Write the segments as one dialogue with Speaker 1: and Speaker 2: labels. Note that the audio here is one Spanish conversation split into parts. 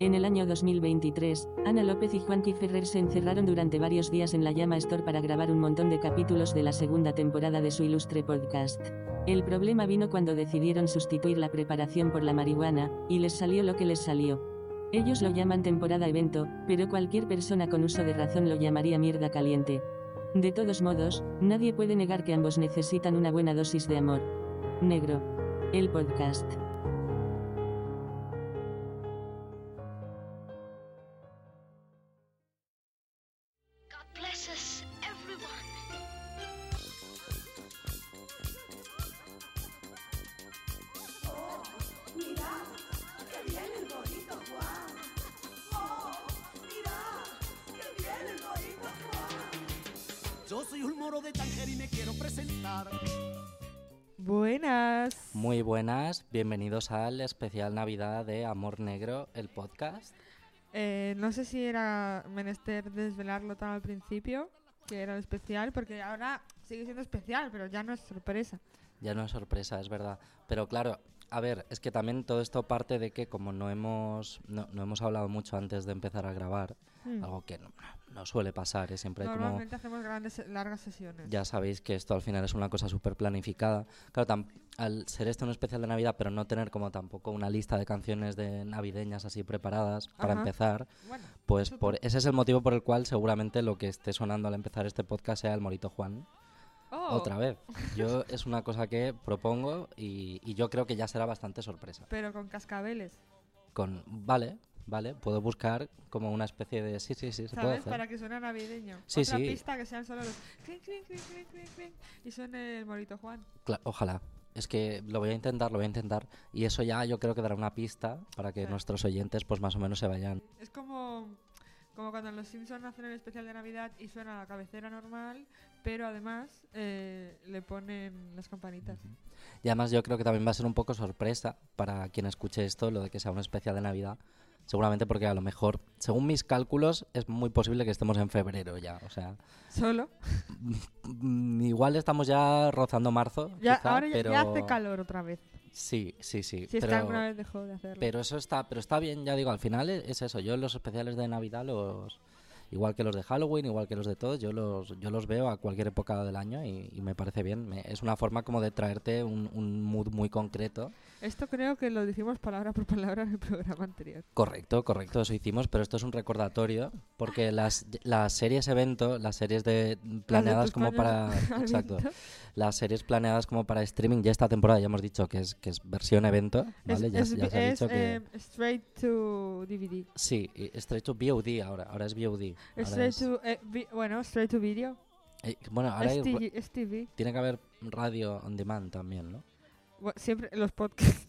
Speaker 1: En el año 2023, Ana López y Juanqui Ferrer se encerraron durante varios días en la Llama Store para grabar un montón de capítulos de la segunda temporada de su ilustre podcast. El problema vino cuando decidieron sustituir la preparación por la marihuana, y les salió lo que les salió. Ellos lo llaman temporada evento, pero cualquier persona con uso de razón lo llamaría mierda caliente. De todos modos, nadie puede negar que ambos necesitan una buena dosis de amor. Negro. El podcast.
Speaker 2: Yo soy un moro de Tánger y me quiero presentar.
Speaker 3: Buenas.
Speaker 4: Muy buenas, bienvenidos al especial Navidad de Amor Negro, el podcast.
Speaker 3: Eh, no sé si era menester desvelarlo tan al principio, que era especial, porque ahora sigue siendo especial, pero ya no es sorpresa.
Speaker 4: Ya no es sorpresa, es verdad. Pero claro, a ver, es que también todo esto parte de que como no hemos, no, no hemos hablado mucho antes de empezar a grabar,
Speaker 3: Hmm.
Speaker 4: algo que no, no suele pasar, es siempre hay como...
Speaker 3: Normalmente hacemos grandes, largas sesiones.
Speaker 4: Ya sabéis que esto al final es una cosa súper planificada. Claro, tam- al ser esto un especial de Navidad, pero no tener como tampoco una lista de canciones de navideñas así preparadas para empezar,
Speaker 3: Bueno,
Speaker 4: pues por, ese es el motivo por el cual seguramente lo que esté sonando al empezar este podcast sea el Morito Juan.
Speaker 3: Oh,
Speaker 4: Otra vez. Yo es una cosa que propongo y, y yo creo que ya será bastante sorpresa.
Speaker 3: Pero con cascabeles,
Speaker 4: Con, vale, vale, puedo buscar como una especie de... Sí, sí, sí, se puede
Speaker 3: ¿sabes?
Speaker 4: hacer.
Speaker 3: Para que suene navideño.
Speaker 4: Sí,
Speaker 3: Otra
Speaker 4: sí.
Speaker 3: pista que sean solo los clink, clink, clink, clink, y suene el morito Juan.
Speaker 4: Cla- ojalá. Es que lo voy a intentar, lo voy a intentar. Y eso ya yo creo que dará una pista para que
Speaker 3: Sí.
Speaker 4: nuestros oyentes pues más o menos se vayan.
Speaker 3: Es como, como cuando en Los Simpsons hacen el especial de Navidad y suena la cabecera normal, pero además eh, le ponen las campanitas.
Speaker 4: Y además yo creo que también va a ser un poco sorpresa para quien escuche esto, lo de que sea un especial de Navidad. Seguramente porque a lo mejor, según mis cálculos, es muy posible que estemos en febrero ya. O sea,
Speaker 3: Solo.
Speaker 4: mm, igual estamos ya rozando marzo.
Speaker 3: Ya,
Speaker 4: quizá,
Speaker 3: ahora ya,
Speaker 4: pero...
Speaker 3: ya hace calor otra vez.
Speaker 4: Sí, sí, sí.
Speaker 3: Si es que
Speaker 4: pero...
Speaker 3: alguna vez dejó de hacerlo.
Speaker 4: Pero eso está, pero está bien, ya digo, al final es, es eso. Yo los especiales de Navidad los igual que los de Halloween, igual que los de todos, yo los yo los veo a cualquier época del año y, y me parece bien. Me- es una forma como de traerte un, un mood muy concreto.
Speaker 3: Esto creo que lo dijimos palabra por palabra en el programa anterior.
Speaker 4: Correcto, correcto, eso hicimos, pero esto es un recordatorio porque las, las series evento, las series de planeadas como para exacto. Las series planeadas como para streaming ya esta temporada ya hemos dicho que es que es versión evento,
Speaker 3: Es,
Speaker 4: ¿vale? ya,
Speaker 3: es
Speaker 4: ya
Speaker 3: vi-
Speaker 4: se ha
Speaker 3: es,
Speaker 4: dicho que
Speaker 3: eh, straight to DVD.
Speaker 4: Sí, straight to VOD ahora, ahora es VOD.
Speaker 3: Straight
Speaker 4: es-
Speaker 3: to, eh, vi- bueno, straight to video.
Speaker 4: eh, bueno, ahora hay
Speaker 3: STV.
Speaker 4: tiene que haber radio on demand también, ¿no?
Speaker 3: Siempre los podcasts.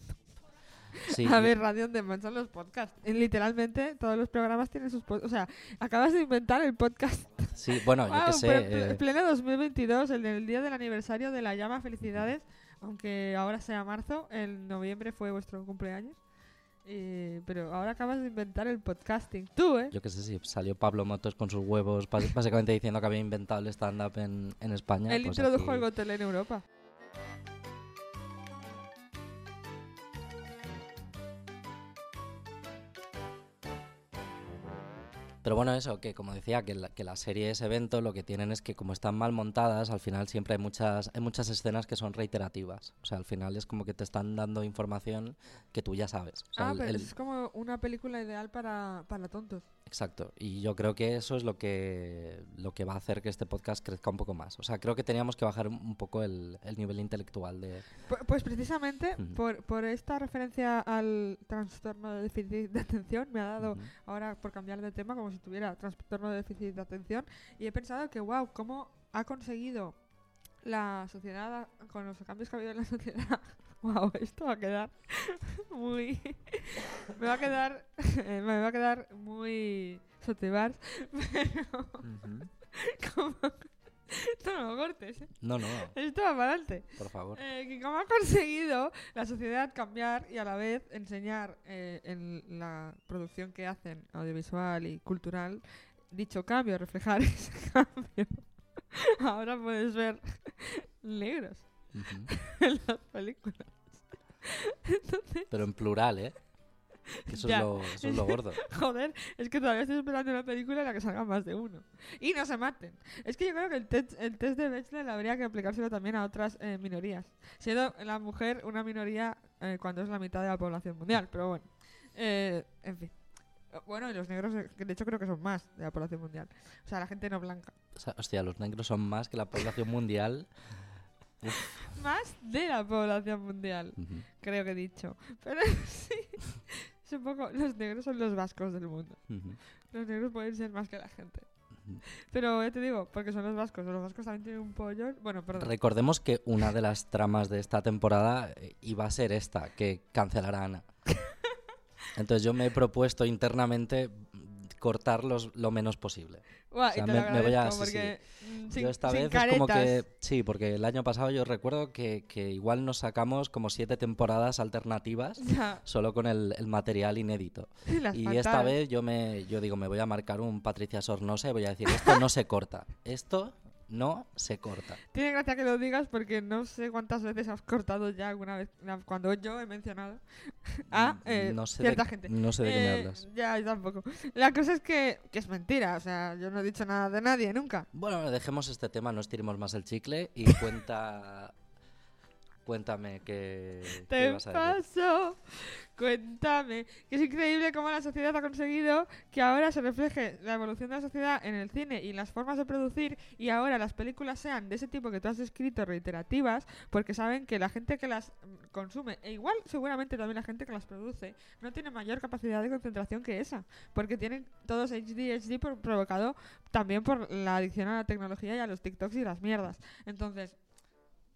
Speaker 4: Sí,
Speaker 3: A ver, Radio on Demand son los podcasts. Y literalmente todos los programas tienen sus podcasts. O sea, acabas de inventar el podcast.
Speaker 4: sí, bueno, yo
Speaker 3: Guau,
Speaker 4: qué sé.
Speaker 3: ple-
Speaker 4: eh,
Speaker 3: pleno 2022, el día del aniversario de la llama. Felicidades. Aunque ahora sea marzo, en noviembre fue vuestro cumpleaños. Eh, pero ahora acabas de inventar el podcasting. Tú, ¿eh?
Speaker 4: yo qué sé si salió Pablo Motos con sus huevos, básicamente diciendo que había inventado el stand-up en, en España.
Speaker 3: Él
Speaker 4: pues
Speaker 3: introdujo
Speaker 4: aquí-
Speaker 3: el Gotel en Europa.
Speaker 4: Pero bueno, eso, que como decía, que, la- que las series evento lo que tienen es que como están mal montadas, al final siempre hay muchas, hay muchas escenas que son reiterativas. O sea, al final es como que te están dando información que tú ya sabes. O sea,
Speaker 3: ah,
Speaker 4: el-
Speaker 3: pero
Speaker 4: el-
Speaker 3: es como una película ideal para, para tontos.
Speaker 4: Exacto, y yo creo que eso es lo que, lo que va a hacer que este podcast crezca un poco más. O sea, creo que teníamos que bajar un- poco el, el nivel intelectual de...
Speaker 3: Pu- Pues precisamente por, por esta referencia al trastorno de déficit de atención me ha dado ahora por cambiar de tema como si tuviera trastorno de déficit de atención y he pensado que wow, cómo ha conseguido la sociedad con los cambios que ha habido en la sociedad Wow, esto va a quedar muy. me va a quedar. me va a quedar muy. Sotibars, pero. Como- Esto no lo cortes, ¿eh?
Speaker 4: No, no,
Speaker 3: Esto va para adelante.
Speaker 4: por favor.
Speaker 3: Eh, que cómo ha conseguido la sociedad cambiar y a la vez enseñar eh, en la producción que hacen audiovisual y cultural dicho cambio, reflejar ese cambio. Ahora puedes ver negros
Speaker 4: Ujú.
Speaker 3: en las películas. Entonces,
Speaker 4: Pero en plural, ¿eh? Que Eso, es lo, eso es lo gordo.
Speaker 3: joder, es que todavía estoy esperando una película en la que salga más de uno. Y no se maten. Es que yo creo que el test, el test de Bechdel habría que aplicárselo también a otras eh, minorías. Siendo la mujer una minoría eh, cuando es la mitad de la población mundial. Pero bueno, eh, en fin. Bueno, y los negros, eh, de hecho creo que son más de la población mundial. O sea, la gente no blanca.
Speaker 4: O sea, hostia, los negros son más que la población mundial.
Speaker 3: Más de la población mundial, creo que he dicho. Pero sí, es un poco... Los negros son los vascos del mundo. Los negros pueden ser más que la gente. Pero ya te digo, porque son los vascos. Los vascos también tienen un pollo. Bueno, perdón.
Speaker 4: Recordemos que una de las tramas de esta temporada eh, iba a ser esta, que cancelara a Ana. Entonces yo me he propuesto internamente cortarlos lo menos posible.
Speaker 3: Buah,
Speaker 4: o sea,
Speaker 3: y te
Speaker 4: me-
Speaker 3: lo
Speaker 4: me voy a- sí,
Speaker 3: mm, sin,
Speaker 4: yo esta vez es como que... Sí, porque el año pasado yo recuerdo que, que igual nos sacamos como siete temporadas alternativas
Speaker 3: Ya,
Speaker 4: solo con el, el material inédito.
Speaker 3: las
Speaker 4: Y esta vez yo me yo digo, me voy a marcar un Patricia Sornosa y voy a decir, esto no se corta. Esto no se corta.
Speaker 3: Tiene gracia que lo digas porque no sé cuántas veces has cortado ya alguna vez cuando yo he mencionado a eh,
Speaker 4: Mm, no sé
Speaker 3: cierta
Speaker 4: de,
Speaker 3: gente.
Speaker 4: No sé de qué me
Speaker 3: Eh,
Speaker 4: hablas.
Speaker 3: Ya, yo tampoco. La cosa es que, que es mentira. O sea, yo no he dicho nada de nadie nunca.
Speaker 4: Bueno, dejemos este tema, no estiremos más el chicle y cuenta... Cuéntame qué, qué
Speaker 3: Te paso. Cuéntame. Que es increíble cómo la sociedad ha conseguido que ahora se refleje la evolución de la sociedad en el cine y en las formas de producir y ahora las películas sean de ese tipo que tú has descrito, reiterativas, porque saben que la gente que las consume, e igual seguramente también la gente que las produce, no tiene mayor capacidad de concentración que esa, porque tienen todos HD, HD por- provocado también por la adicción a la tecnología y a los TikToks y las mierdas. Entonces,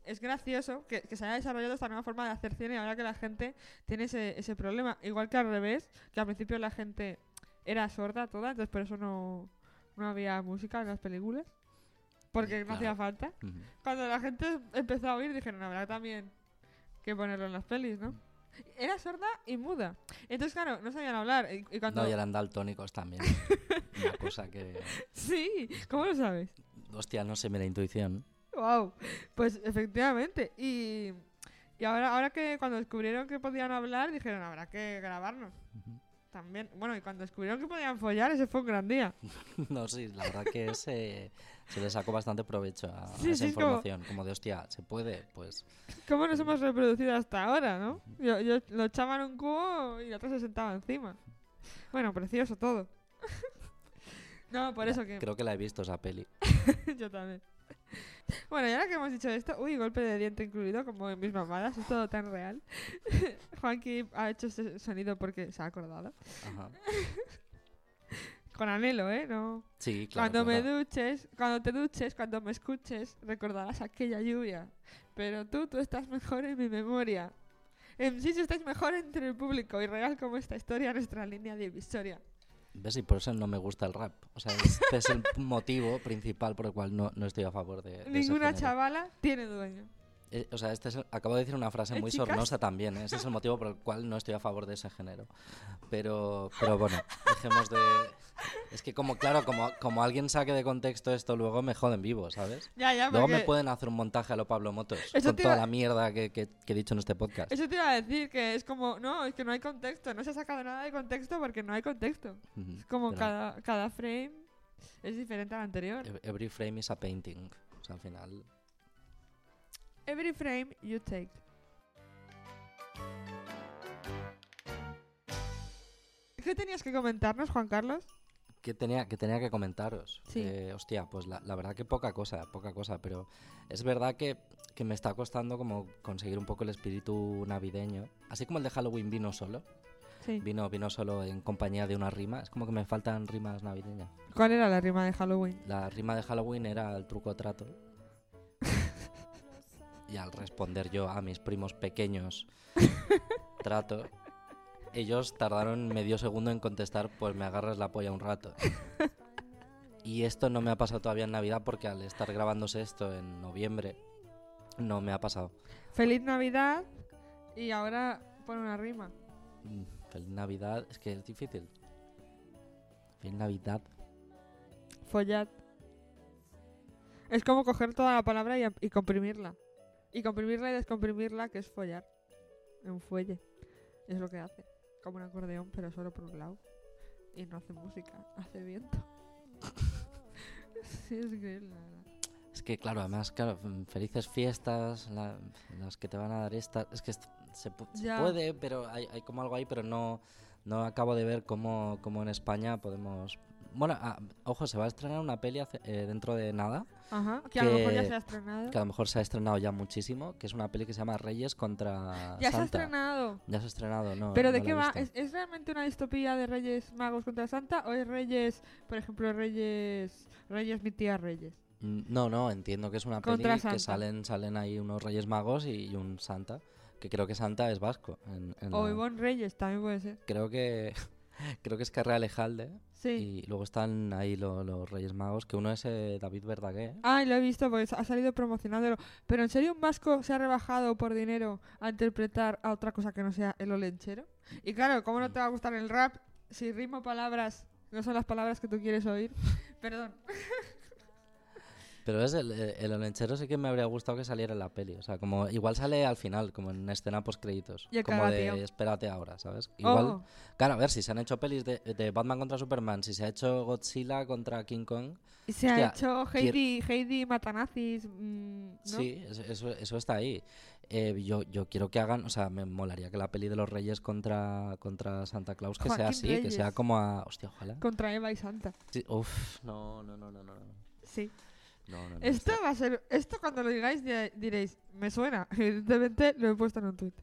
Speaker 3: es gracioso que, que se haya desarrollado esta nueva forma de hacer cine ahora que la gente tiene ese, ese problema. Igual que al revés, que al principio la gente era sorda toda, entonces por eso no, no había música en las películas. Porque no
Speaker 4: Claro.
Speaker 3: hacía falta.
Speaker 4: Ujú.
Speaker 3: Cuando la gente empezó a oír, dijeron, habrá también que ponerlo en las pelis, ¿no? Era sorda y muda. Entonces, claro, no sabían hablar. Y, y cuando...
Speaker 4: No, y eran daltónicos también. Una cosa que...
Speaker 3: Sí, ¿cómo lo sabes?
Speaker 4: Hostia, no sé, me da intuición.
Speaker 3: Wow, pues efectivamente. Y, y ahora, ahora que cuando descubrieron que podían hablar, dijeron, habrá que grabarnos. También, bueno, y cuando descubrieron que podían follar, ese fue un gran día.
Speaker 4: No, sí, la verdad que ese, se le sacó bastante provecho a, esa
Speaker 3: sí, es como-
Speaker 4: información. Como... de, hostia, ¿se puede? Pues
Speaker 3: ¿Cómo nos hemos reproducido hasta ahora, no? Yo, yo lo echaban en un cubo y el otro se sentaba encima. Bueno, precioso todo. no, por eso que
Speaker 4: creo que la he visto esa peli.
Speaker 3: yo también. Bueno, y ahora que hemos dicho esto, uy, golpe de diente incluido, como en mis mamadas, es todo tan real. Juanqui ha hecho ese sonido porque se ha acordado.
Speaker 4: Ajá.
Speaker 3: Con anhelo, ¿eh? No.
Speaker 4: Sí, claro.
Speaker 3: cuando me
Speaker 4: claro.
Speaker 3: duches, cuando te duches, cuando me escuches, recordarás aquella lluvia. Pero tú, tú estás mejor en mi memoria. En sí, estáis mejor entre el público y real como esta historia, nuestra línea divisoria.
Speaker 4: ¿Ves? Y por eso no me gusta el rap. O sea, este es el motivo principal por el cual no, no estoy a favor de, de
Speaker 3: Ninguna chavala tiene dueño.
Speaker 4: Eh, o sea, este es el- acabo de decir una frase
Speaker 3: ¿Eh,
Speaker 4: muy
Speaker 3: chicas?
Speaker 4: sornosa también. ¿eh? Ese es el motivo por el cual no estoy a favor de ese género. Pero, pero bueno, dejemos de... Es que como, claro, como, como alguien saque de contexto esto, luego me joden vivo, ¿sabes?
Speaker 3: Ya, ya,
Speaker 4: Luego
Speaker 3: porque
Speaker 4: me pueden hacer un montaje a lo Pablo Motos
Speaker 3: Eso
Speaker 4: con toda la mierda que, que- que he dicho en este podcast.
Speaker 3: eso te iba a decir que es como, no, es que no hay contexto, no se ha sacado nada de contexto porque no hay contexto. Es como
Speaker 4: pero
Speaker 3: cada, cada frame es diferente al anterior.
Speaker 4: ev- Every frame is a painting. O sea, al final...
Speaker 3: Every frame you take. ¿Qué tenías que comentarnos, Juan Carlos?
Speaker 4: ¿Qué tenía, que tenía que comentaros?
Speaker 3: Sí.
Speaker 4: Eh, hostia, pues la, la verdad que poca cosa, poca cosa, pero es verdad que, que me está costando como conseguir un poco el espíritu navideño. Así como el de Halloween vino solo,
Speaker 3: Sí.
Speaker 4: vino, vino solo en compañía de una rima, es como que me faltan rimas navideñas.
Speaker 3: ¿Cuál era la rima de Halloween?
Speaker 4: La rima de Halloween era el truco trato. y al responder yo a mis primos pequeños trato, ellos tardaron medio segundo en contestar, pues me agarras la polla un rato. Y esto no me ha pasado todavía en Navidad porque al estar grabándose esto en noviembre, no me ha pasado.
Speaker 3: Feliz Navidad y ahora pon una rima.
Speaker 4: Mm, Feliz Navidad, es que es difícil. Feliz Navidad.
Speaker 3: Follad. Es como coger toda la palabra y, y comprimirla. Y comprimirla y descomprimirla, que es follar. En fuelle. Es lo que hace. Como un acordeón, pero solo por un lado. Y no hace música, hace viento. sí, es increíble, la verdad.
Speaker 4: Es que, claro, además, claro, mm, felices fiestas, la- las que te van a dar estas. Es que se, puede, pero hay, hay como algo ahí, pero no, no acabo de ver cómo, cómo en España podemos. Bueno, ah, ojo, se va a estrenar una peli hace- eh, dentro de nada,
Speaker 3: Ajá, que a lo mejor ya se ha estrenado.
Speaker 4: que a lo mejor se ha estrenado ya muchísimo, que es una peli que se llama Reyes contra
Speaker 3: Ya se ha estrenado.
Speaker 4: Ya se ha estrenado, ¿no?
Speaker 3: ¿Pero
Speaker 4: no
Speaker 3: de qué va? ¿Es, es realmente una distopía de Reyes Magos contra Santa o es Reyes, por ejemplo, Reyes, Reyes mi tía Reyes?
Speaker 4: Mm, No, no, entiendo que es una peli que salen, salen ahí unos Reyes Magos y, y un Santa, que creo que Santa es vasco. en- en
Speaker 3: O
Speaker 4: la-
Speaker 3: Ivonne Reyes, también puede ser.
Speaker 4: creo que creo que es Carrera Alejalde
Speaker 3: Sí.
Speaker 4: y luego están ahí lo- los Reyes Magos que uno es eh, David Verdaguer
Speaker 3: Ay, lo he visto porque ha salido promocionándolo. Pero ¿en serio un vasco se ha rebajado por dinero a interpretar a otra cosa que no sea el olenchero? Y claro, ¿cómo no te va a gustar el rap si ritmo palabras no son las palabras que tú quieres oír? Perdón.
Speaker 4: pero es el, eh, el olenchero sí que me habría gustado que saliera en la peli o sea como igual sale al final como en escena post créditos como de espérate ahora sabes igual
Speaker 3: Oh,
Speaker 4: claro a ver si se han hecho pelis de, de Batman contra Superman si se ha hecho Godzilla contra King Kong
Speaker 3: y se ha hecho Heidi, Heidi Matanazis, mm, ¿no?
Speaker 4: Sí, es- eso, eso está ahí. Eh, yo, yo quiero que hagan, o sea, me molaría que la peli de los Reyes contra, contra Santa Claus que sea así, que sea como a. Hostia, ojalá.
Speaker 3: Contra Eva y Santa.
Speaker 4: Sí, uf, no, no, no, no, no. no.
Speaker 3: Sí.
Speaker 4: No, no, no,
Speaker 3: Esto va a ser. Esto cuando lo digáis di- diréis, me suena. Evidentemente lo he puesto en un tuit.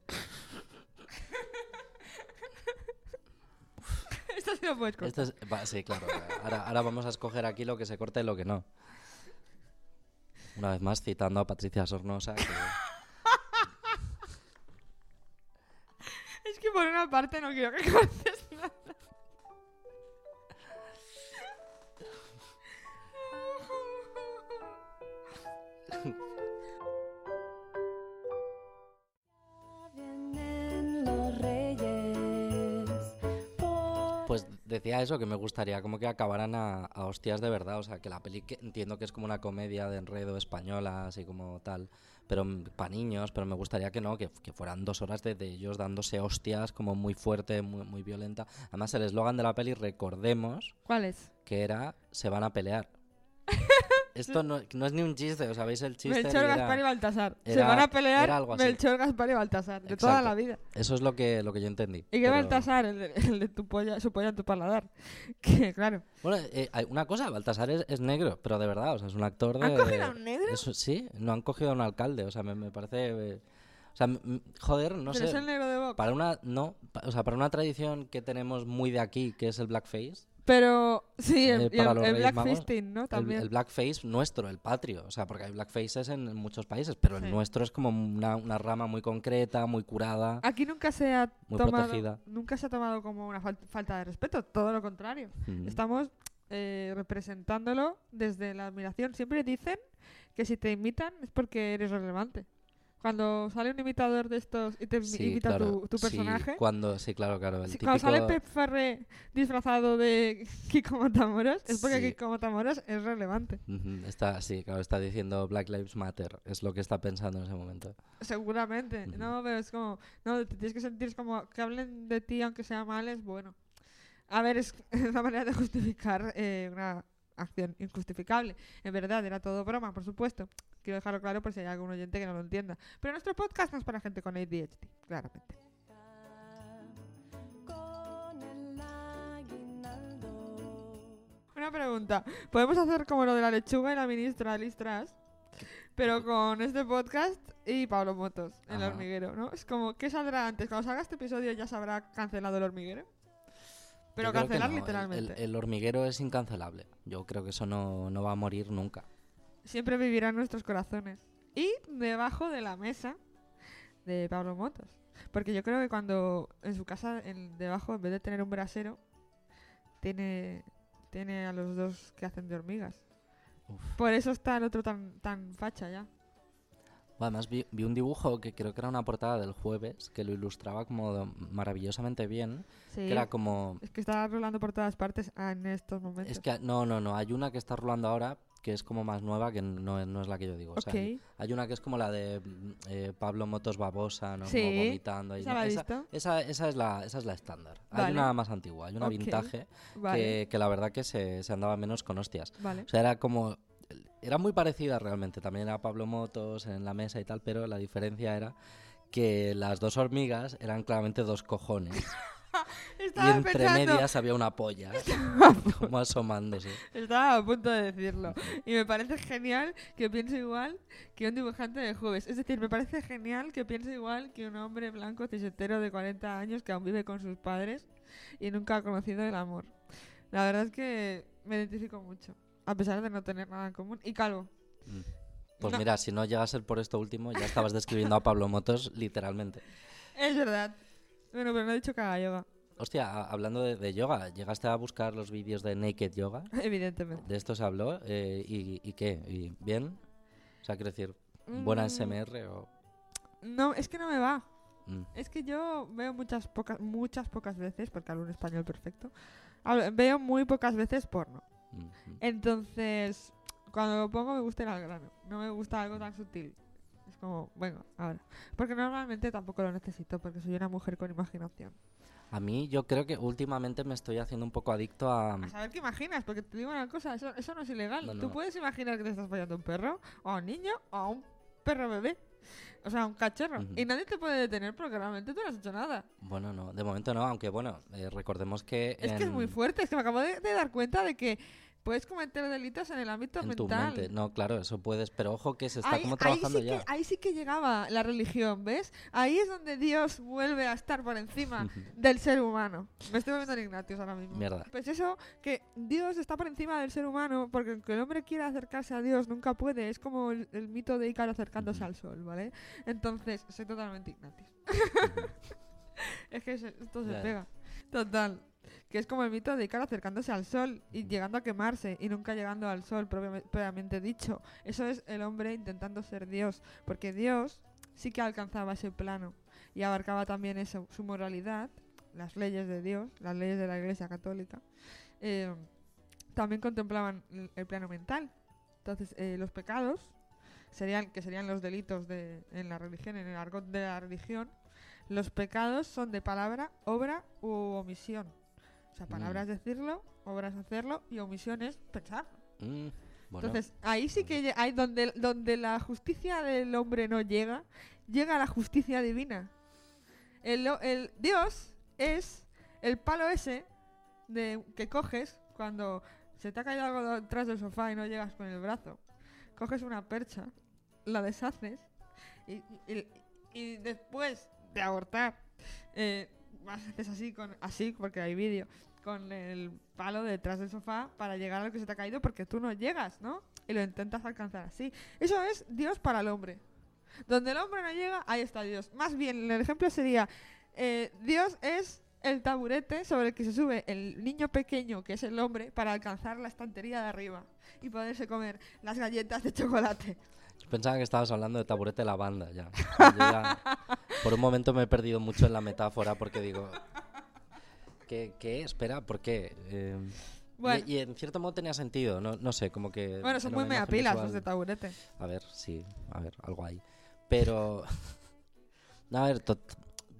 Speaker 3: Esto sí lo puedes cortar.
Speaker 4: esto es- va, sí, claro. Ahora, ahora vamos a escoger aquí lo que se corte y lo que no. Una vez más citando a Patricia Sornosa. que-
Speaker 3: Es que por una parte no quiero que cortes nada.
Speaker 4: Decía eso, que me gustaría como que acabaran a, a hostias de verdad. O sea, que la peli que entiendo que es como una comedia de enredo española, así como tal, pero para niños, pero me gustaría que no, que, que fueran dos horas de, de ellos dándose hostias como muy fuerte, muy, muy violenta. Además, el eslogan de la peli, recordemos,
Speaker 3: ¿Cuál es?
Speaker 4: que era, se van a pelear. Esto no, no es ni un chiste, ¿os sabéis el chiste?
Speaker 3: Melchor,
Speaker 4: era-
Speaker 3: Gaspar y Baltasar. Se
Speaker 4: era-
Speaker 3: van a pelear. Melchor, Gaspar y Baltasar. De toda
Speaker 4: Exacto.
Speaker 3: la vida.
Speaker 4: Eso es lo que, lo que yo entendí.
Speaker 3: ¿Y
Speaker 4: pero-
Speaker 3: Baltasar? El de, el de tu polla, su polla en tu paladar. Que claro.
Speaker 4: Bueno, eh, hay una cosa, Baltasar es, es negro, pero de verdad, o sea, es un actor de...
Speaker 3: ¿Han cogido a un negro?
Speaker 4: Eso, sí, no han cogido a un alcalde, o sea, me, me parece... eh, o sea, joder, no
Speaker 3: Pero
Speaker 4: sé...
Speaker 3: es el negro de Vox.
Speaker 4: Para una, no, o sea, para una tradición que tenemos muy de aquí, que es el blackface,
Speaker 3: Pero sí, el,
Speaker 4: Eh,
Speaker 3: y el,
Speaker 4: Reyes
Speaker 3: Black
Speaker 4: Magos,
Speaker 3: Fisting, ¿no? También.
Speaker 4: el blackface nuestro, el patrio, o sea, porque hay blackfaces en muchos países, pero
Speaker 3: Sí.
Speaker 4: el nuestro es como una, una rama muy concreta, muy curada.
Speaker 3: Aquí nunca se ha tomado,
Speaker 4: protegida.
Speaker 3: nunca se ha tomado como una fal- falta de respeto, todo lo contrario.
Speaker 4: Mm.
Speaker 3: Estamos eh, representándolo desde la admiración. Siempre dicen que si te imitan es porque eres relevante. Cuando sale un imitador de estos y te
Speaker 4: Sí,
Speaker 3: imita
Speaker 4: claro,
Speaker 3: tu, tu
Speaker 4: sí,
Speaker 3: personaje,
Speaker 4: cuando, sí, claro, claro. El
Speaker 3: si-
Speaker 4: típico...
Speaker 3: cuando sale Pep Farré disfrazado de Kiko Matamoros, es porque. Kiko Matamoros es relevante.
Speaker 4: Está, sí, claro, está diciendo Black Lives Matter, es lo que está pensando en ese momento.
Speaker 3: Seguramente. No, pero es como. No, te tienes que sentir como que hablen de ti aunque sea mal, es bueno. A ver, es, es una manera de justificar eh, una acción injustificable. En verdad, era todo broma, por supuesto. Quiero dejarlo claro por si hay algún oyente que no lo entienda. Pero nuestro podcast no es para gente con ADHD, claramente. Una pregunta. ¿Podemos hacer como lo de la lechuga y la ministra Liz Truss? Pero con este podcast y Pablo Motos, el
Speaker 4: Ajá.
Speaker 3: hormiguero, ¿no? Es como, ¿qué saldrá antes? Cuando salga este episodio ya se habrá cancelado el hormiguero. Pero
Speaker 4: Yo
Speaker 3: cancelar
Speaker 4: no, el-
Speaker 3: literalmente.
Speaker 4: El, el hormiguero es incancelable. Yo creo que eso no, no va a morir nunca.
Speaker 3: Siempre vivirá en nuestros corazones. y debajo de la mesa de Pablo Motos. Porque yo creo que cuando en su casa, en- debajo, en vez de tener un brasero, tiene, tiene a los dos que hacen de hormigas.
Speaker 4: Uf.
Speaker 3: Por eso está el otro tan, tan facha ya.
Speaker 4: Además vi, vi un dibujo que creo que era una portada del jueves que lo ilustraba como maravillosamente bien.
Speaker 3: Sí.
Speaker 4: Que era como...
Speaker 3: Es que está rolando por todas partes en estos momentos.
Speaker 4: Es que no, no, no. Hay una que está rolando ahora que es como más nueva que no, es- no es la que yo digo. O sea,
Speaker 3: Ok.
Speaker 4: hay, hay una que es como la de mm, eh, Pablo Motos Babosa, ¿no?
Speaker 3: Sí,
Speaker 4: Como vomitando. ahí,
Speaker 3: ¿esa
Speaker 4: ¿no?
Speaker 3: la has
Speaker 4: esa,
Speaker 3: visto?
Speaker 4: esa, esa es la, esa es la estándar. Hay una más antigua, hay una vintage
Speaker 3: Vale,
Speaker 4: que, que la verdad que se, se andaba menos con hostias.
Speaker 3: vale.
Speaker 4: O sea, era como... Era muy parecida realmente. También era Pablo Motos en la mesa y tal, pero la diferencia era que las dos hormigas eran claramente dos cojones. y
Speaker 3: Estaba
Speaker 4: entre
Speaker 3: pensando,
Speaker 4: medias había una polla. como asomándose.
Speaker 3: estaba a punto de decirlo. Y me parece genial que piense igual que un dibujante de jueves. Es decir, me parece genial que piense igual que un hombre blanco cisetero de 40 años que aún vive con sus padres y nunca ha conocido el amor. La verdad es que me identifico mucho, a pesar de no tener nada en común. Y calvo.
Speaker 4: Mm. Pues
Speaker 3: No.
Speaker 4: mira, si no llega a ser por esto último, ya estabas describiendo a Pablo Motos literalmente.
Speaker 3: Es verdad. Bueno, pero no he dicho yoga,
Speaker 4: Hostia, hablando de, de yoga, ¿llegaste a buscar los vídeos de Naked Yoga?
Speaker 3: evidentemente.
Speaker 4: De esto se habló. eh, y, ¿Y qué? ¿Y ¿Bien? O sea, quiero decir, ¿buena
Speaker 3: Mm,
Speaker 4: SMR o...?
Speaker 3: No, es que no me va.
Speaker 4: Mm,
Speaker 3: Es que yo veo muchas pocas, muchas pocas veces, porque hablo un español perfecto, hablo- veo muy pocas veces porno.
Speaker 4: mm.
Speaker 3: Entonces, cuando lo pongo me gusta ir al grano. No me gusta algo tan sutil. Es como, bueno, ahora. Porque normalmente tampoco lo necesito, porque soy una mujer con imaginación.
Speaker 4: A mí yo creo que últimamente me estoy haciendo un poco adicto a...
Speaker 3: A saber qué imaginas, porque te digo una cosa, eso, eso no es ilegal.
Speaker 4: No, no,
Speaker 3: Tú
Speaker 4: no.
Speaker 3: puedes imaginar que te estás follando a un perro, o a un niño, o a un perro bebé. O sea, un cachorro. Y nadie te puede detener porque realmente tú no has hecho nada.
Speaker 4: Bueno, no, de momento no, aunque bueno, eh, recordemos que...
Speaker 3: Es que es muy fuerte, es que me acabo de, de dar cuenta de que puedes cometer delitos en el ámbito
Speaker 4: En tu
Speaker 3: mental.
Speaker 4: mente, no, claro, eso puedes, pero ojo que se está
Speaker 3: ahí,
Speaker 4: como
Speaker 3: ahí
Speaker 4: trabajando
Speaker 3: sí
Speaker 4: ya.
Speaker 3: Que, ahí sí que llegaba la religión, ¿ves? Ahí es donde Dios vuelve a estar por encima del ser humano. Me estoy volviendo en Ignatius ahora mismo.
Speaker 4: Mierda.
Speaker 3: Pues eso, que Dios está por encima del ser humano, porque aunque el hombre quiera acercarse a Dios, nunca puede. Es como el, el mito de Ícaro acercándose al sol, ¿vale? Entonces, soy totalmente Ignatius. es que se- esto se
Speaker 4: Ya.
Speaker 3: pega. Total. Que es como el mito de Ícaro acercándose al sol y llegando a quemarse y nunca llegando al sol, propiamente dicho. Eso es el hombre intentando ser Dios, porque Dios sí que alcanzaba ese plano y abarcaba también eso, su moralidad, las leyes de Dios, las leyes de la Iglesia Católica. eh, también contemplaban el, el plano mental. Entonces, eh, los pecados serían que serían los delitos de, en la religión, en el argot de la religión. Los pecados son de palabra, obra u omisión. O sea, palabras decirlo, obras hacerlo y omisión es pensar.
Speaker 4: Mm, bueno,
Speaker 3: Entonces, ahí sí que hay donde, donde la justicia del hombre no llega, llega la justicia divina. El, Dios es el palo ese de, que coges cuando se te ha caído algo detrás del sofá y no llegas con el brazo. Coges una percha, la deshaces y, y- y después de abortar, eh, haces así, con, así porque hay vídeo, con el palo detrás del sofá para llegar a lo que se te ha caído porque tú no llegas, ¿no? Y lo intentas alcanzar así. Eso es Dios para el hombre. Donde el hombre no llega, ahí está Dios. Más bien, el ejemplo sería, eh, Dios es el taburete sobre el que se sube el niño pequeño, que es el hombre, para alcanzar la estantería de arriba y poderse comer las galletas de chocolate.
Speaker 4: yo pensaba que estabas hablando de taburete de la banda ya. Ya- Por un momento me he perdido mucho en la metáfora porque digo... ¿Qué? qué? Espera, ¿por qué? Eh, y-
Speaker 3: Bueno.
Speaker 4: y, en cierto modo tenía sentido, no, no sé, como que...
Speaker 3: Bueno, son muy meapilas los de taburete.
Speaker 4: A ver, sí, a ver, algo hay. Pero. a ver, to-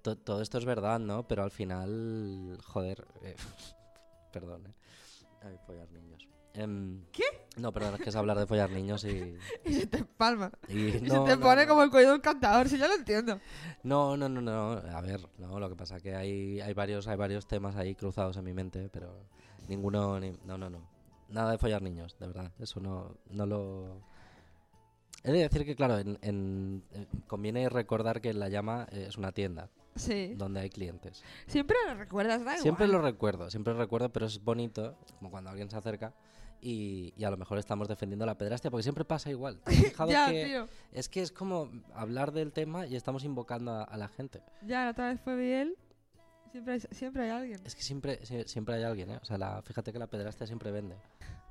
Speaker 4: to- todo esto es verdad, ¿no? Pero al final. Joder. eh, perdón, ¿eh? Ay, follar niños. Em,
Speaker 3: ¿Qué?
Speaker 4: No, perdón, es que es hablar de follar niños y.
Speaker 3: Y se te empalma.
Speaker 4: y
Speaker 3: Y
Speaker 4: no,
Speaker 3: se te
Speaker 4: no,
Speaker 3: pone
Speaker 4: no.
Speaker 3: como el cuello de un cantador, si yo lo entiendo.
Speaker 4: No, no, no, no. A ver, no, lo que pasa que hay, hay varios, hay varios temas ahí cruzados en mi mente, pero ninguno, ni- no, no, no. Nada de follar niños, de verdad. Eso no, no lo. He de decir que, claro, en, en- eh, conviene recordar que La Llama eh, es una tienda
Speaker 3: Sí.
Speaker 4: donde hay clientes.
Speaker 3: Siempre lo recuerdas, da igual.
Speaker 4: Siempre lo recuerdo, siempre lo recuerdo, pero es bonito, como cuando alguien se acerca y, y a lo mejor estamos defendiendo la pedrastia, porque siempre pasa igual. ¿Te has fijado
Speaker 3: ya,
Speaker 4: que
Speaker 3: tío.
Speaker 4: es que es como hablar del tema y estamos invocando a, a la gente.
Speaker 3: Ya, la otra vez fue Biel. Siempre hay, siempre hay alguien.
Speaker 4: Es que siempre, sie- siempre hay alguien, ¿eh? O sea, la, fíjate que la pedrastia siempre vende.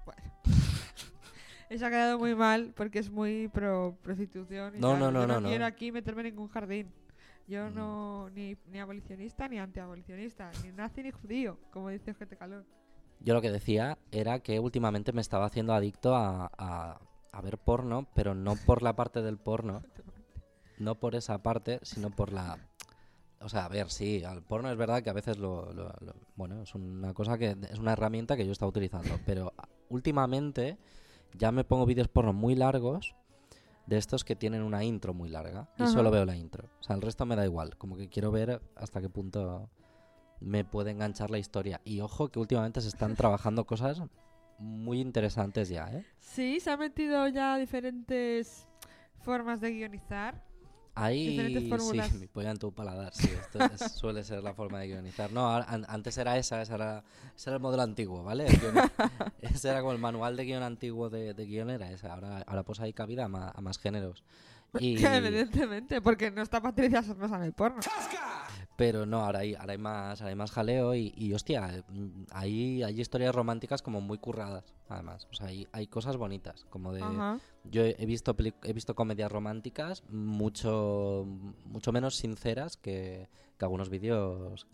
Speaker 3: Bueno. Eso ha quedado muy mal porque es muy pro prostitución. Y
Speaker 4: No,
Speaker 3: tal.
Speaker 4: no, no,
Speaker 3: Yo no,
Speaker 4: no, no.
Speaker 3: quiero aquí meterme en ningún jardín. Yo
Speaker 4: Mm.
Speaker 3: no, ni, ni abolicionista ni antiabolicionista, ni nazi ni judío, como dice Ojete Calor.
Speaker 4: Yo lo que decía era que últimamente me estaba haciendo adicto a, a- a ver porno, pero no por la parte del porno, no por esa parte, sino por la... O sea, a ver, sí, al porno es verdad que a veces lo, lo- lo- Bueno, es una cosa que... Es una herramienta que yo estaba utilizando, pero últimamente ya me pongo vídeos porno muy largos de estos que tienen una intro muy larga y
Speaker 3: Ajá.
Speaker 4: solo veo la intro. O sea, el resto me da igual, como que quiero ver hasta qué punto me puede enganchar la historia. Y ojo que últimamente se están trabajando cosas muy interesantes ya, ¿eh?
Speaker 3: Sí, se han metido ya diferentes formas de guionizar.
Speaker 4: Ahí sí, mi polla en tu paladar, sí, esto es- suele ser la forma de guionizar. No, an- antes era esa, esa era, ese era el modelo antiguo, ¿vale? Guion- ese era como el manual de guion antiguo de, de guion era ese. Ahora, ahora pues hay cabida a, ma- a más géneros. Y,
Speaker 3: Evidentemente, porque no está Patricia Sornosa en el porno.
Speaker 4: Pero no, ahora hay, ahora hay más, ahora hay más jaleo y, y, hostia, hay, hay historias románticas como muy curradas, además. O sea, hay, hay cosas bonitas, como de...
Speaker 3: Ajá.
Speaker 4: Yo he visto he visto comedias románticas mucho mucho menos sinceras que, que algunos vídeos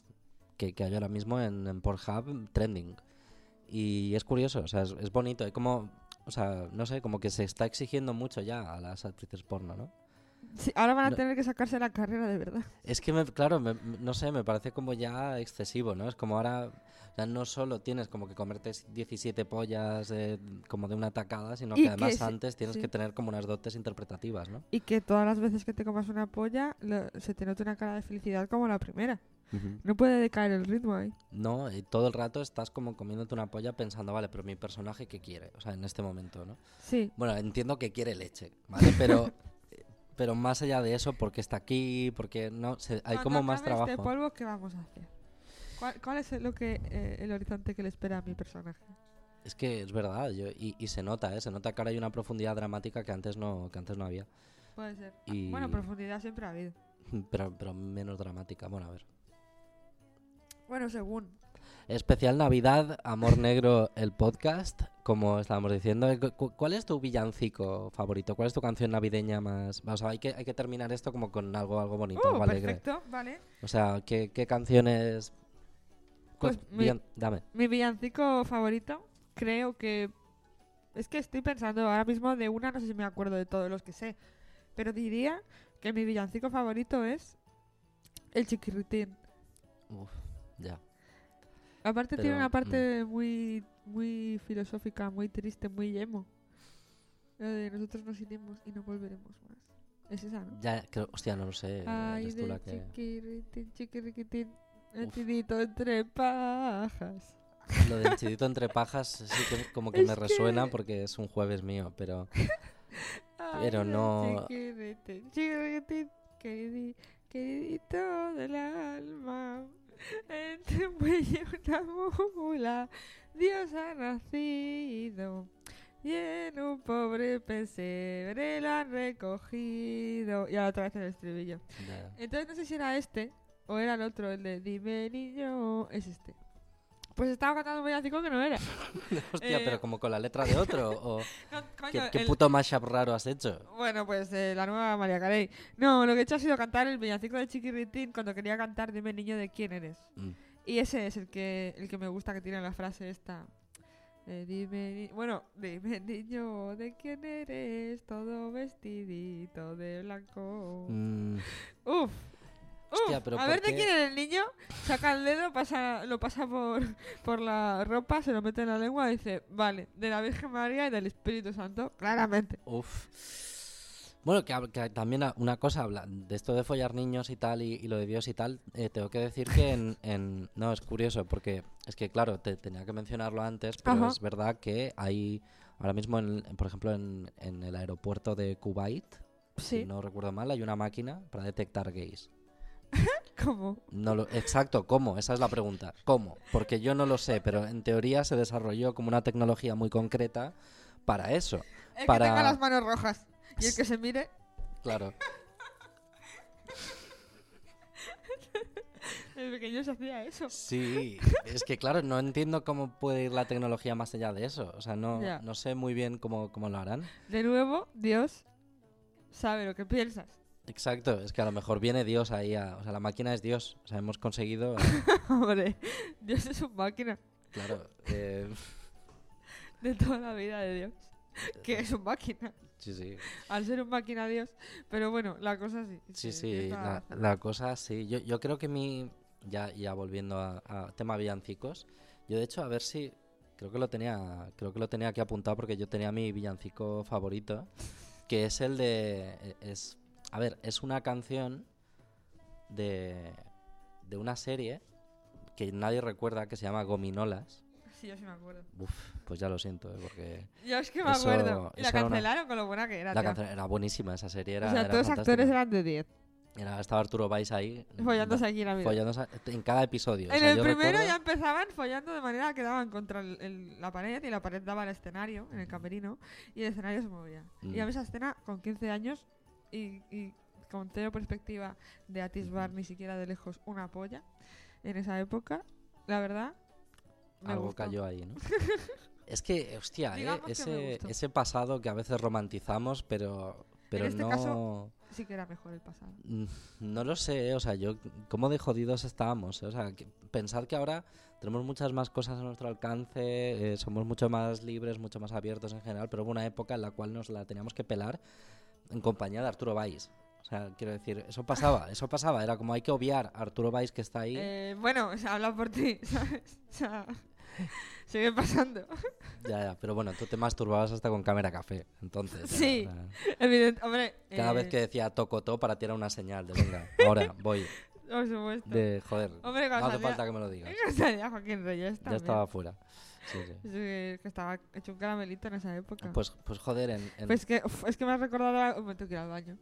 Speaker 4: que, que hay ahora mismo en, en Pornhub trending. Y es curioso, o sea, es, es bonito. Hay como, o sea, no sé, como que se está exigiendo mucho ya a las actrices porno, ¿no?
Speaker 3: Sí, ahora van a
Speaker 4: No.
Speaker 3: tener que sacarse la carrera de verdad.
Speaker 4: Es que, me, claro, me- no sé, me parece como ya excesivo, ¿no? Es como ahora, o sea, no solo tienes como que comerte 17 pollas eh, como de una tacada, sino
Speaker 3: Y
Speaker 4: que además
Speaker 3: que
Speaker 4: antes tienes
Speaker 3: sí.
Speaker 4: que tener como unas dotes interpretativas, ¿no?
Speaker 3: Y que todas las veces que te comas una polla lo- se te note una cara de felicidad como la primera. No puede decaer el ritmo ahí.
Speaker 4: No, y todo el rato estás como comiéndote una polla pensando, vale, pero mi personaje qué quiere, o sea, en este momento, ¿no?
Speaker 3: Sí.
Speaker 4: Bueno, entiendo que quiere leche, ¿vale? Pero, pero más allá de eso, porque está aquí, porque no, se- hay
Speaker 3: Cuando
Speaker 4: como más
Speaker 3: acabe
Speaker 4: trabajo.
Speaker 3: Este polvo, ¿qué vamos a hacer? ¿Cuál, cuál es lo que eh, el horizonte que le espera a mi personaje?
Speaker 4: Es que es verdad, yo, y, y se nota, ¿eh? Se nota que ahora hay una profundidad dramática que antes no, que antes no había,
Speaker 3: Puede ser. Ah,
Speaker 4: Y-
Speaker 3: Bueno, profundidad siempre ha habido.
Speaker 4: pero, pero menos dramática. Bueno, a ver.
Speaker 3: Bueno, según.
Speaker 4: Especial Navidad, Amor Negro, el podcast, como estábamos diciendo. Eh, cu- ¿Cuál es tu villancico favorito? ¿Cuál es tu canción navideña más...? O sea, hay que, hay que terminar esto como con algo, algo bonito, algo alegre.
Speaker 3: perfecto, vale.
Speaker 4: O sea, ¿qué, qué canciones...?
Speaker 3: Pues mi-
Speaker 4: villan- Dame.
Speaker 3: Mi villancico favorito, creo que. Es que estoy pensando ahora mismo de una, no sé si me acuerdo de todos los que sé. Pero diría que mi villancico favorito es. El chiquirritín.
Speaker 4: Uf, ya.
Speaker 3: Aparte tiene
Speaker 4: Pero, mm.
Speaker 3: una parte muy muy filosófica, muy triste, muy emo. La de nosotros nos iremos y no volveremos más. Es esa, ¿no?
Speaker 4: Ya, creo, hostia, no lo sé.
Speaker 3: Ay,
Speaker 4: eres tú la que...
Speaker 3: chiquirritín, chiquirriquitín, el
Speaker 4: Uf.
Speaker 3: tidito entre pajas.
Speaker 4: Lo del chidito entre pajas sí que como que
Speaker 3: Es
Speaker 4: me resuena
Speaker 3: que-
Speaker 4: porque es un jueves mío, pero...
Speaker 3: Ay,
Speaker 4: Pero no-
Speaker 3: chiquirritín, queridi- queridito del alma. Entre un buey y una mula, Dios ha nacido. Y en un pobre pesebre lo han recogido. Y ahora otra vez el estribillo. Entonces no sé si era este o era el otro, el de Dime niño. Es este. Pues estaba cantando un villancico que no era.
Speaker 4: Hostia,
Speaker 3: Eh,
Speaker 4: pero como con la letra de otro, o...
Speaker 3: No, coño,
Speaker 4: ¿Qué, qué
Speaker 3: el-
Speaker 4: puto mashup raro has hecho?
Speaker 3: Bueno, pues eh, la nueva María Carey. No, lo que he hecho ha sido cantar el villancico de Chiquirritín cuando quería cantar Dime niño de quién eres.
Speaker 4: Mm.
Speaker 3: Y ese es el que el que me gusta que tiene la frase esta. de dime, ni- bueno, dime niño de quién eres, todo vestidito de blanco.
Speaker 4: Mm,
Speaker 3: Uf.
Speaker 4: Hostia,
Speaker 3: uf.
Speaker 4: pero
Speaker 3: a
Speaker 4: ¿por
Speaker 3: ver de quién era el niño, saca el dedo, pasa, lo pasa por, por la ropa, se lo mete en la lengua y dice, vale, de la Virgen María y del Espíritu Santo, claramente.
Speaker 4: uf. Bueno, que, también una cosa, habla de esto de follar niños y tal, y, y lo de Dios y tal, eh, tengo que decir que en, en- No, es curioso, porque es que, claro, te, tenía que mencionarlo antes, pero
Speaker 3: Ajá.
Speaker 4: es verdad que hay, ahora mismo, en, por ejemplo, en, en el aeropuerto de Kuwait, si no recuerdo mal, hay una máquina para detectar gays.
Speaker 3: ¿Cómo?
Speaker 4: No lo, exacto, ¿cómo? Esa es la pregunta. ¿Cómo? Porque yo no lo sé, pero en teoría se desarrolló como una tecnología muy concreta para eso.
Speaker 3: El
Speaker 4: para...
Speaker 3: que tenga las manos rojas. Y el que se mire.
Speaker 4: Claro.
Speaker 3: El pequeño se hacía eso.
Speaker 4: Sí, es que claro, no entiendo cómo puede ir la tecnología más allá de eso. O sea, no, no sé muy bien cómo, cómo lo harán.
Speaker 3: De nuevo, Dios sabe lo que piensas.
Speaker 4: Exacto, es que a lo mejor viene Dios ahí. a- o sea, la máquina es Dios. O sea, hemos conseguido. eh,
Speaker 3: Hombre, Dios es una máquina
Speaker 4: claro. eh,
Speaker 3: de toda la vida de Dios. Que es un máquina.
Speaker 4: sí, sí.
Speaker 3: Al ser un máquina Dios. Pero bueno, la cosa sí.
Speaker 4: Sí, sí,
Speaker 3: toda
Speaker 4: la, cosa sí. Yo, yo creo que mi. Ya, ya volviendo a, a tema villancicos. Yo de hecho, a ver si. Creo que lo tenía. Creo que lo tenía aquí apuntado porque yo tenía mi villancico favorito. Que es el de. e- Es. A ver, es una canción de. de una serie que nadie recuerda que se llama Gominolas.
Speaker 3: Sí, yo sí me acuerdo.
Speaker 4: Uf, pues ya lo siento, eh, porque
Speaker 3: Yo es que me
Speaker 4: Eso-
Speaker 3: acuerdo. Y la
Speaker 4: una-
Speaker 3: cancelaron con lo buena que era.
Speaker 4: la canción era buenísima esa serie. Era,
Speaker 3: o sea,
Speaker 4: era
Speaker 3: todos los actores eran de 10.
Speaker 4: Era- estaba Arturo Valls ahí.
Speaker 3: Follándose aquí la vida.
Speaker 4: follándose en cada episodio. O
Speaker 3: En
Speaker 4: sea,
Speaker 3: el
Speaker 4: yo
Speaker 3: primero
Speaker 4: recuerdo-
Speaker 3: ya empezaban follando de manera que daban contra el- el- la pared y la pared daba al escenario, en el camerino, y el escenario se movía. Y
Speaker 4: Mm.
Speaker 3: a esa escena con 15 años y, y con cero perspectiva de atisbar ni siquiera de lejos una polla en esa época, la verdad, me
Speaker 4: Algo
Speaker 3: gustó.
Speaker 4: cayó ahí, ¿no? es que, hostia, ¿eh?
Speaker 3: Digamos que
Speaker 4: ese, ese pasado que a veces romantizamos, pero, pero
Speaker 3: este
Speaker 4: no...
Speaker 3: caso- Sí que era mejor el pasado.
Speaker 4: Mm, No lo sé, o sea, yo, ¿cómo de jodidos estábamos? O sea, que- pensar que ahora tenemos muchas más cosas a nuestro alcance, eh, somos mucho más libres, mucho más abiertos en general, pero hubo una época en la cual nos la teníamos que pelar en compañía de Arturo Valls. O sea, quiero decir, eso pasaba, eso pasaba, era como hay que obviar a Arturo Valls que está ahí.
Speaker 3: Eh, bueno, o sea, habla por ti, ¿sabes? O sea, sigue pasando.
Speaker 4: Ya, ya, pero bueno, tú te masturbabas hasta con cámara café, entonces.
Speaker 3: Sí.
Speaker 4: sea,
Speaker 3: Evidente, hombre.
Speaker 4: cada
Speaker 3: eh,
Speaker 4: vez que decía tocotó para ti era una señal de venga, ahora voy.
Speaker 3: Por supuesto.
Speaker 4: De joder,
Speaker 3: Hombre,
Speaker 4: no hace falta que me lo digas.
Speaker 3: Joaquín Reyes
Speaker 4: Ya estaba fuera. Sí, sí.
Speaker 3: Sí, que estaba hecho un caramelito en esa época.
Speaker 4: Pues, pues joder, en, en-
Speaker 3: Pues que, uf, es que me has recordado. a- Me tengo que ir al baño.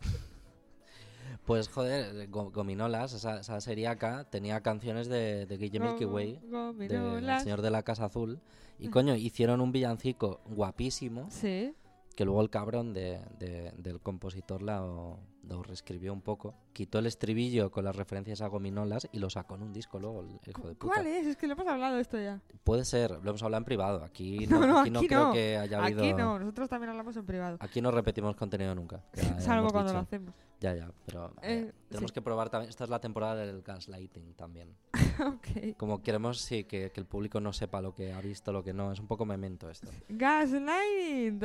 Speaker 4: pues joder, Go- Gominolas, esa, esa seriaca, tenía canciones de, de Guille Milky Way, de El
Speaker 3: gominolas.
Speaker 4: Señor de la Casa Azul. Y coño, hicieron un villancico guapísimo
Speaker 3: Sí.
Speaker 4: Que luego el cabrón de, de- del compositor lo, lo reescribió un poco. Quitó el estribillo con las referencias a gominolas y lo sacó en un disco luego, el hijo de puta.
Speaker 3: ¿Cuál es? Es que lo hemos hablado esto ya.
Speaker 4: Puede ser, lo hemos hablado en privado. Aquí
Speaker 3: No,
Speaker 4: no,
Speaker 3: no,
Speaker 4: aquí no
Speaker 3: aquí
Speaker 4: creo
Speaker 3: no.
Speaker 4: que haya habido...
Speaker 3: Aquí no, nosotros también hablamos en privado.
Speaker 4: Aquí no repetimos contenido nunca. ya
Speaker 3: Salvo cuando lo hacemos.
Speaker 4: Ya, ya, pero eh,
Speaker 3: Eh,
Speaker 4: tenemos
Speaker 3: sí.
Speaker 4: que probar también. Esta es la temporada del gaslighting también.
Speaker 3: ok.
Speaker 4: Como queremos, sí, que, que el público no sepa lo que ha visto, lo que no. Es un poco memento esto.
Speaker 3: Gaslighting.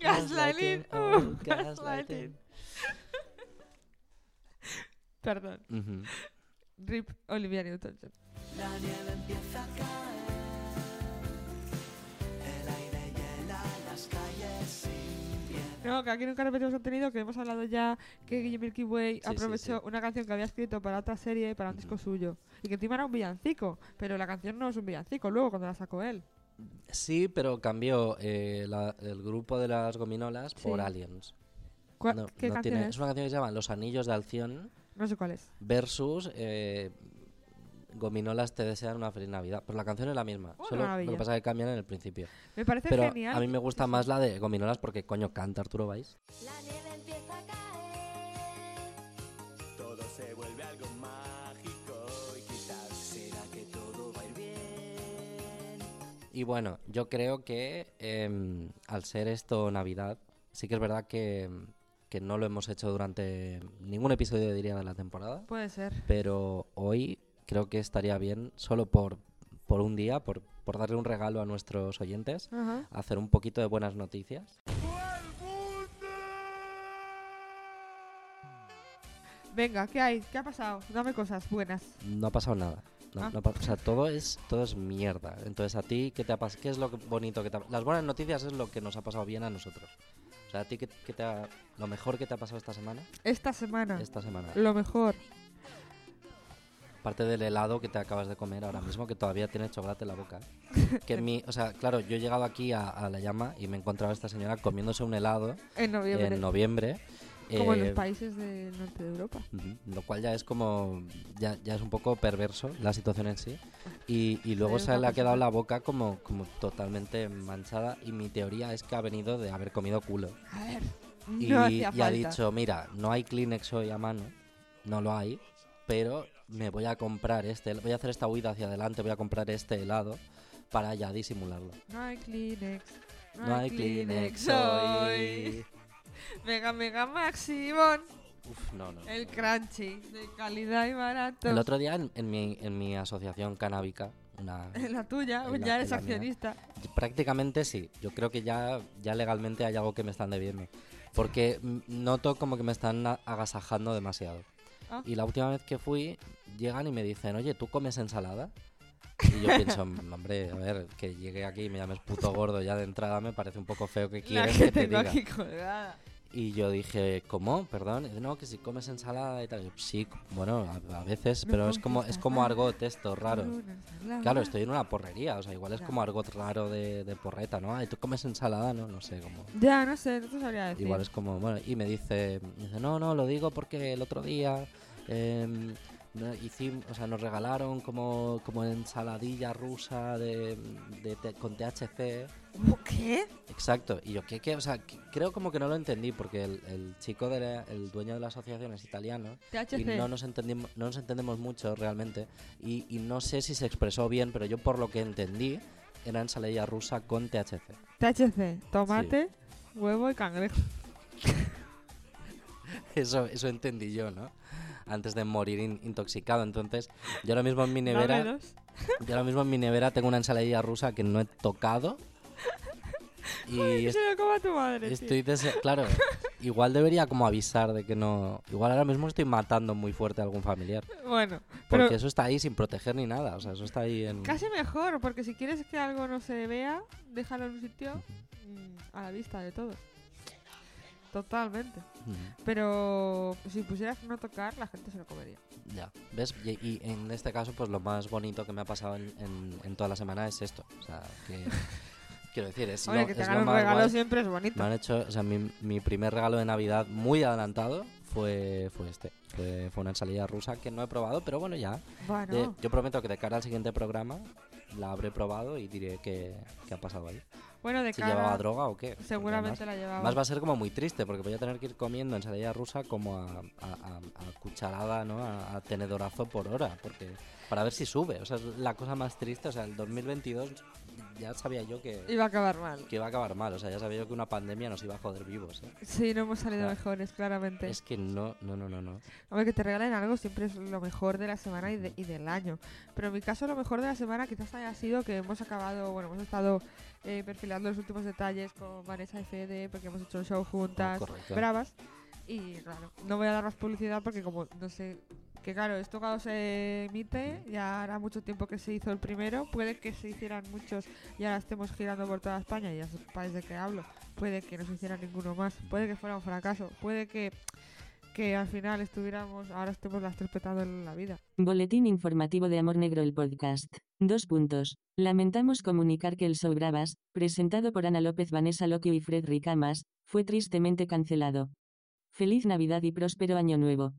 Speaker 3: Gaslighting. uh, gaslighting. Perdón.
Speaker 4: Ujú.
Speaker 3: Rip Olivia Newton-John.
Speaker 2: La nieve empieza a caer, el aire hiela las calles sin viento.
Speaker 3: No, que aquí nunca repetimos contenido, que hemos hablado ya que Milky Way
Speaker 4: sí,
Speaker 3: aprovechó
Speaker 4: sí.
Speaker 3: una canción que había escrito para otra serie, para un disco suyo. Y que encima era un villancico, pero la canción no es un villancico luego cuando la sacó él.
Speaker 4: Sí, pero cambió eh, la- el grupo de las gominolas por. Aliens.
Speaker 3: ¿Cuál-
Speaker 4: No,
Speaker 3: ¿Qué
Speaker 4: no
Speaker 3: canción
Speaker 4: tiene-
Speaker 3: es?
Speaker 4: es una canción que se llama Los Anillos de Alción
Speaker 3: No sé cuál es.
Speaker 4: versus eh, Gominolas te desean una feliz Navidad. Pues la canción es la misma.
Speaker 3: Oh,
Speaker 4: solo lo que pasa es que cambian en el principio.
Speaker 3: Me parece
Speaker 4: Pero
Speaker 3: genial.
Speaker 4: a mí me gusta más la de Gominolas porque, coño, canta Arturo Valls.
Speaker 5: La nieve empieza a caer.
Speaker 2: Todo se vuelve algo mágico y quizás será que todo va a ir bien.
Speaker 4: Y bueno, yo creo que em, al ser esto Navidad, sí que es verdad que, que no lo hemos hecho durante ningún episodio, diría, de la temporada.
Speaker 3: Puede ser.
Speaker 4: Pero hoy creo que estaría bien, solo por, por un día, por, por darle un regalo a nuestros oyentes,
Speaker 3: Ajá.
Speaker 4: hacer un poquito de buenas noticias.
Speaker 3: Venga, ¿qué hay? ¿Qué ha pasado? Dame cosas buenas.
Speaker 4: No ha pasado nada. No,
Speaker 3: Ah.
Speaker 4: no o sea, todo es, todo es mierda. Entonces, ¿a ti qué te ha pasado? ¿Qué es lo bonito que te ha Las buenas noticias es lo que nos ha pasado bien a nosotros. O sea, ¿a ti qué, qué te ha... lo mejor que te ha pasado esta semana?
Speaker 3: Esta semana,
Speaker 4: Esta semana.
Speaker 3: lo mejor.
Speaker 4: Aparte del helado que te acabas de comer ahora mismo, que todavía tiene chocolate en la boca. Que en mi, o sea, claro, yo he llegado aquí a, a la llama y me he encontrado a esta señora comiéndose un helado
Speaker 3: En noviembre.
Speaker 4: en noviembre
Speaker 3: Como en
Speaker 4: Eh,
Speaker 3: los países del norte de Europa.
Speaker 4: Lo cual ya es como. Ya, ya es un poco perverso la situación en sí. Y, y luego se le ha quedado la boca como, como totalmente manchada. Y mi teoría es que ha venido de haber comido culo.
Speaker 3: A ver,
Speaker 4: Y,
Speaker 3: no
Speaker 4: y
Speaker 3: hacía
Speaker 4: ha dicho: Mira, no hay Kleenex hoy a mano. No lo hay. Pero me voy a comprar este. Voy a hacer esta huida hacia adelante. Voy a comprar este helado para ya disimularlo.
Speaker 3: No hay Kleenex.
Speaker 4: No hay Kleenex
Speaker 3: hoy.
Speaker 4: hoy.
Speaker 3: Mega, mega Maximon.
Speaker 4: Uf, no, no.
Speaker 3: El crunchy. De calidad y barato.
Speaker 4: El otro día en, en mi, en mi asociación canábica, una,
Speaker 3: la tuya,
Speaker 4: En la-
Speaker 3: ya eres
Speaker 4: la mía.
Speaker 3: accionista.
Speaker 4: Prácticamente sí. Yo creo que ya, ya legalmente hay algo que me están debiendo. Porque noto como que me están agasajando demasiado.
Speaker 3: Ah.
Speaker 4: Y la última vez que fui, llegan y me dicen, oye, ¿tú comes ensalada? Y yo pienso, "Mm, hombre, a ver, que llegue aquí y me llames puto gordo ya de entrada me parece un poco feo que
Speaker 3: La
Speaker 4: quieres
Speaker 3: que
Speaker 4: que te
Speaker 3: tengo
Speaker 4: diga.
Speaker 3: aquí colgada.
Speaker 4: Y yo dije, ¿cómo? Perdón. Y no, que si comes ensalada y tal. Y yo, sí, bueno, a, a veces, pero es como, es como
Speaker 3: ensalada
Speaker 4: argot esto, raro. Claro, estoy en una porrería, o sea, igual es como argot raro de, de porreta, ¿no? Ay, tú comes ensalada, ¿no? No sé, como...
Speaker 3: Ya, no sé, no te sabría decir.
Speaker 4: Igual es como, bueno, y me dice, me dice, no, no, lo digo porque el otro día em, no- hicim- o sea, nos regalaron como, como ensaladilla rusa de, de T- con THC.
Speaker 3: ¿Qué?
Speaker 4: Exacto, y yo, ¿qué, qué? O sea, que- creo como que no lo entendí porque el, el chico, de la- el dueño de la asociación es italiano
Speaker 3: THC.
Speaker 4: y no nos, entendimos, no nos entendemos mucho realmente y, y no sé si se expresó bien, pero yo por lo que entendí era ensaladilla rusa con THC.
Speaker 3: THC, tomate, huevo y cangrejo.
Speaker 4: Eso, eso entendí yo, ¿no? Antes de morir in- intoxicado. Entonces, yo ahora mismo en mi nevera, yo ahora mismo en mi nevera tengo una ensaladilla rusa que no he tocado. Y es-
Speaker 3: se lo coma tu madre.
Speaker 4: estoy claro, igual debería como avisar de que no, igual ahora mismo estoy matando muy fuerte a algún familiar,
Speaker 3: Bueno, pero
Speaker 4: porque eso está ahí sin proteger ni nada, o sea, eso está ahí en
Speaker 3: casi mejor, porque si quieres que algo no se vea, déjalo en un sitio mm, a la vista de todos. Totalmente. Pero si pusieras no tocar, la gente se lo comería.
Speaker 4: Ya, ¿ves? Y, y en este caso, pues lo más bonito que me ha pasado en, en- en toda la semana es esto. O sea, que quiero decir, es
Speaker 3: Oye,
Speaker 4: lo,
Speaker 3: que te
Speaker 4: es
Speaker 3: hagan
Speaker 4: lo
Speaker 3: un
Speaker 4: más
Speaker 3: regalo
Speaker 4: guay.
Speaker 3: siempre es bonito.
Speaker 4: Me han hecho, o sea, mi, mi primer regalo de Navidad muy adelantado fue, fue este. Fue, fue una ensalada rusa que no he probado, pero bueno, ya.
Speaker 3: Bueno,
Speaker 4: yo prometo que de cara al siguiente programa la habré probado y diré qué, qué ha pasado ahí.
Speaker 3: bueno, de
Speaker 4: Si
Speaker 3: cara.
Speaker 4: llevaba droga o qué.
Speaker 3: Seguramente
Speaker 4: además-
Speaker 3: la llevaba.
Speaker 4: Además va a ser como muy triste porque voy a tener que ir comiendo ensalada rusa como a, a- a- a cucharada, ¿no? A, a tenedorazo por hora, porque para ver si sube. O sea, es la cosa más triste. O sea, el 2022 ya sabía yo que,
Speaker 3: Iba a acabar mal.
Speaker 4: que iba a acabar mal. O sea, ya sabía yo que una pandemia nos iba a joder vivos. ¿eh?
Speaker 3: Sí, no hemos salido
Speaker 4: O sea,
Speaker 3: mejores, claramente.
Speaker 4: Es que no, no, no, no, no.
Speaker 3: Hombre, que te regalen algo siempre es lo mejor de la semana y, de- y del año. Pero en mi caso, lo mejor de la semana quizás haya sido que hemos acabado, bueno, hemos estado eh, perfilando los últimos detalles con Vanessa y Fede, porque hemos hecho un show juntas,
Speaker 4: Oh, correcto.
Speaker 3: bravas. Y claro, no voy a dar más publicidad porque, como no sé, que claro, esto cuando se emite, ya hará mucho tiempo que se hizo el primero. Puede que se hicieran muchos y ahora estemos girando por toda España, y ya sepáis de qué hablo. Puede que no se hiciera ninguno más, puede que fuera un fracaso, puede que que al final estuviéramos, ahora estemos las tres petando en la vida.
Speaker 1: Boletín informativo de Amor Negro el podcast. Dos puntos. Lamentamos comunicar que el show Bravas, presentado por Ana López, Vanessa Loquio y Fred Ricamas, fue tristemente cancelado. Feliz Navidad y próspero Año Nuevo.